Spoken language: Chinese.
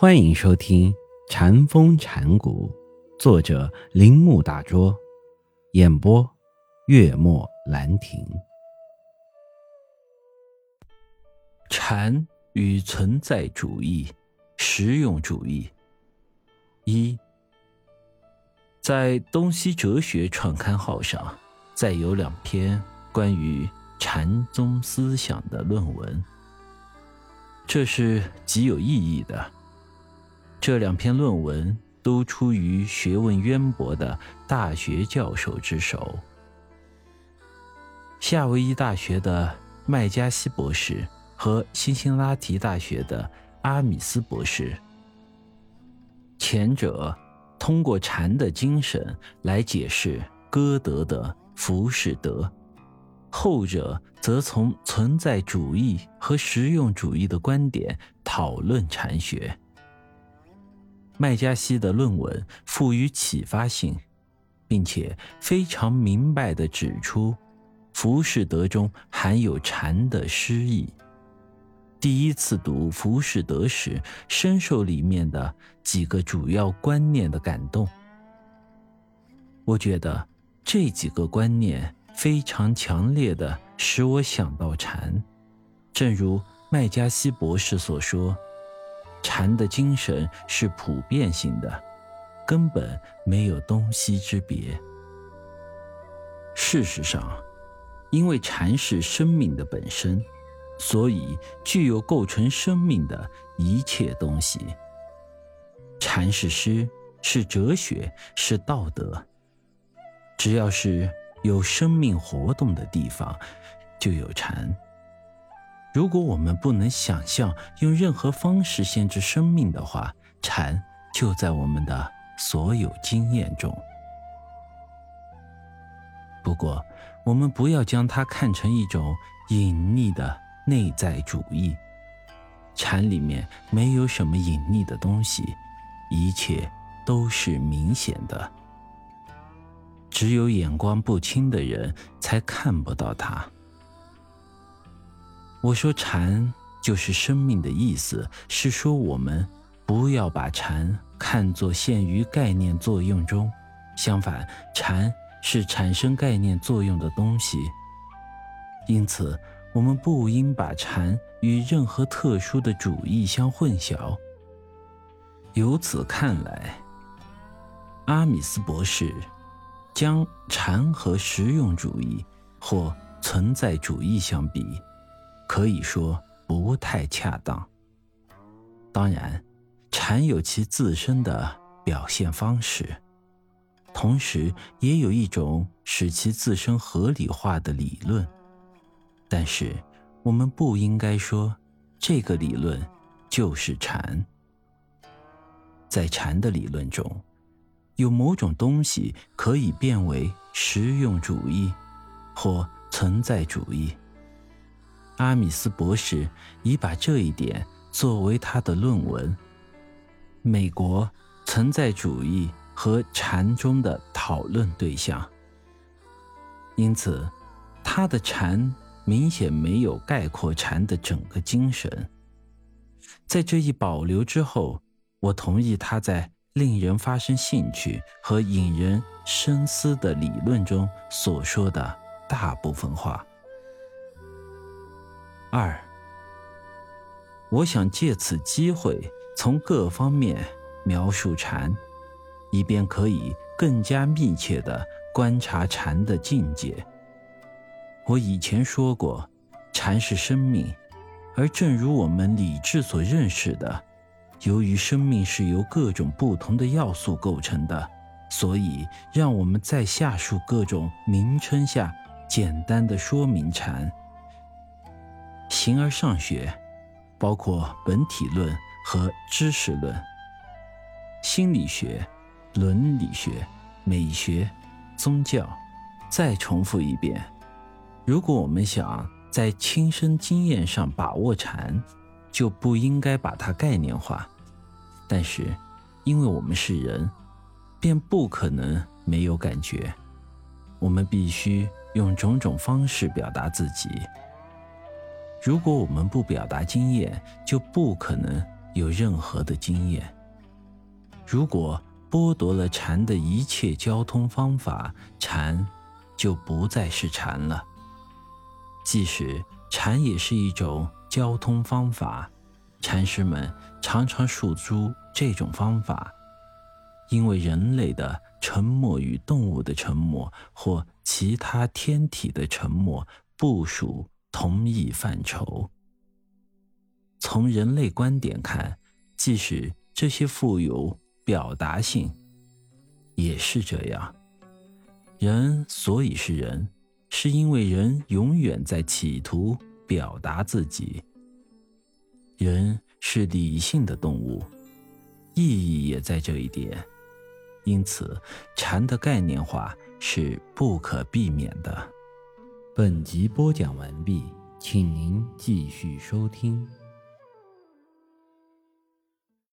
欢迎收听《禅风禅谷，作者铃木大拙，演播月末兰亭。禅与存在主义、实用主义。一，在东西哲学创刊号上，再有两篇关于禅宗思想的论文，这是极有意义的。这两篇论文都出于学问渊博的大学教授之手。夏威夷大学的麦加锡博士和辛辛拉提大学的阿米斯博士，前者通过禅的精神来解释歌德的浮士德，后者则从存在主义和实用主义的观点讨论禅学。麦加锡的论文富于启发性，并且非常明白地指出，浮士德中含有禅的诗意。第一次读浮士德时，深受里面的几个主要观念的感动。我觉得这几个观念非常强烈地使我想到禅，正如麦加锡博士所说。禅的精神是普遍性的，根本没有东西之别。事实上，因为禅是生命的本身，所以具有构成生命的一切东西。禅是诗，是哲学，是道德。只要是有生命活动的地方，就有禅。如果我们不能想象用任何方式限制生命的话，禅就在我们的所有经验中。不过，我们不要将它看成一种隐匿的内在主义。禅里面没有什么隐匿的东西，一切都是明显的。只有眼光不清的人才看不到它。我说禅就是生命的意思，是说我们不要把禅看作限于概念作用中，相反，禅是产生概念作用的东西。因此，我们不应把禅与任何特殊的主义相混淆。由此看来，阿米斯博士将禅和实用主义或存在主义相比。可以说不太恰当。当然，禅有其自身的表现方式，同时也有一种使其自身合理化的理论。但是，我们不应该说这个理论就是禅。在禅的理论中，有某种东西可以变为实用主义或存在主义。阿米斯博士已把这一点作为他的论文《美国存在主义和禅》中的讨论对象。因此，他的禅明显没有概括禅的整个精神。在这一保留之后，我同意他在令人发生兴趣和引人深思的理论中所说的大部分话。二，我想借此机会从各方面描述禅，以便可以更加密切地观察禅的境界。我以前说过，禅是生命，而正如我们理智所认识的，由于生命是由各种不同的要素构成的，所以让我们在下述各种名称下简单的说明禅。形而上学，包括本体论和知识论；心理学、伦理学、美学、宗教。再重复一遍：如果我们想在亲身经验上把握禅，就不应该把它概念化。但是，因为我们是人，便不可能没有感觉。我们必须用种种方式表达自己。如果我们不表达经验，就不可能有任何的经验。如果剥夺了禅的一切交通方法，禅就不再是禅了。即使禅也是一种交通方法，禅师们常常诉诸这种方法，因为人类的沉默与动物的沉默或其他天体的沉默不属同一范畴。从人类观点看，即使这些富有表达性，也是这样。人所以是人。是因为人永远在企图表达自己。人是理性的动物，意义也在这一点。因此，禅的概念化是不可避免的。本集播讲完毕，请您继续收听。